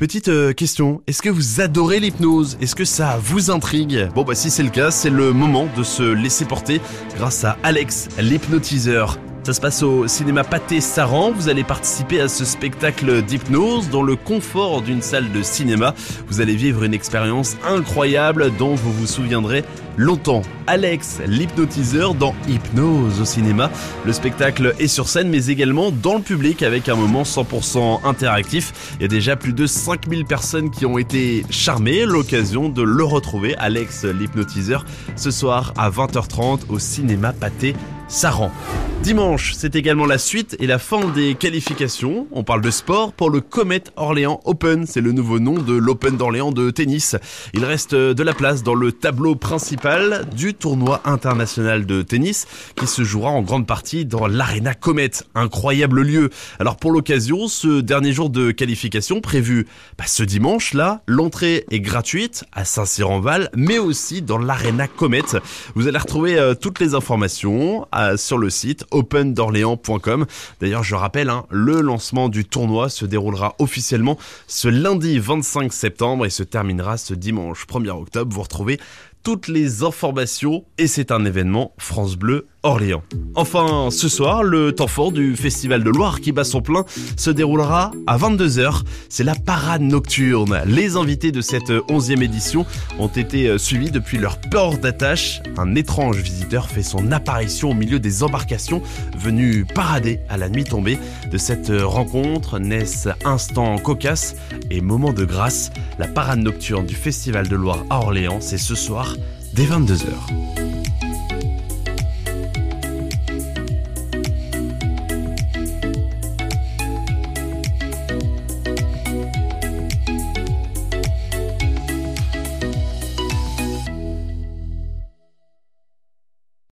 Petite euh, question, est-ce que vous adorez l'hypnose? Est-ce que ça vous intrigue? Bon bah si c'est le cas, c'est le moment de se laisser porter grâce à Alex, l'hypnotiseur. Ça se passe au cinéma Pâté Saran. Vous allez participer à ce spectacle d'hypnose dans le confort d'une salle de cinéma. Vous allez vivre une expérience incroyable dont vous vous souviendrez longtemps. Alex, l'hypnotiseur dans Hypnose au cinéma. Le spectacle est sur scène mais également dans le public avec un moment 100% interactif. Il y a déjà plus de 5000 personnes qui ont été charmées. L'occasion de le retrouver, Alex, l'hypnotiseur, ce soir à 20h30 au cinéma Pâté Saran. Dimanche, c'est également la suite et la fin des qualifications. On parle de sport pour le Comet Orléans Open. C'est le nouveau nom de l'Open d'Orléans de tennis. Il reste de la place dans le tableau principal du tournoi international de tennis qui se jouera en grande partie dans l'Arena Comet. Incroyable lieu. Alors pour l'occasion, ce dernier jour de qualification prévu bah, ce dimanche là, l'entrée est gratuite à Saint-Cyr-en-Val, mais aussi dans l'Arena Comet. Vous allez retrouver euh, toutes les informations sur le site opendorléans.com. D'ailleurs, je rappelle, hein, le lancement du tournoi se déroulera officiellement ce lundi 25 septembre et se terminera ce dimanche 1er octobre. Vous retrouvez toutes les informations et c'est un événement France Bleu Orléans. Enfin, ce soir, le temps fort du Festival de Loire qui bat son plein se déroulera à 22h. C'est la parade nocturne. Les invités de cette 11e édition ont été suivis depuis leur port d'attache. Un étrange visiteur fait son apparition au milieu des embarcations venues parader à la nuit tombée. De cette rencontre naissent instants cocasses et moments de grâce. La parade nocturne du Festival de Loire à Orléans, c'est ce soir dès 22h.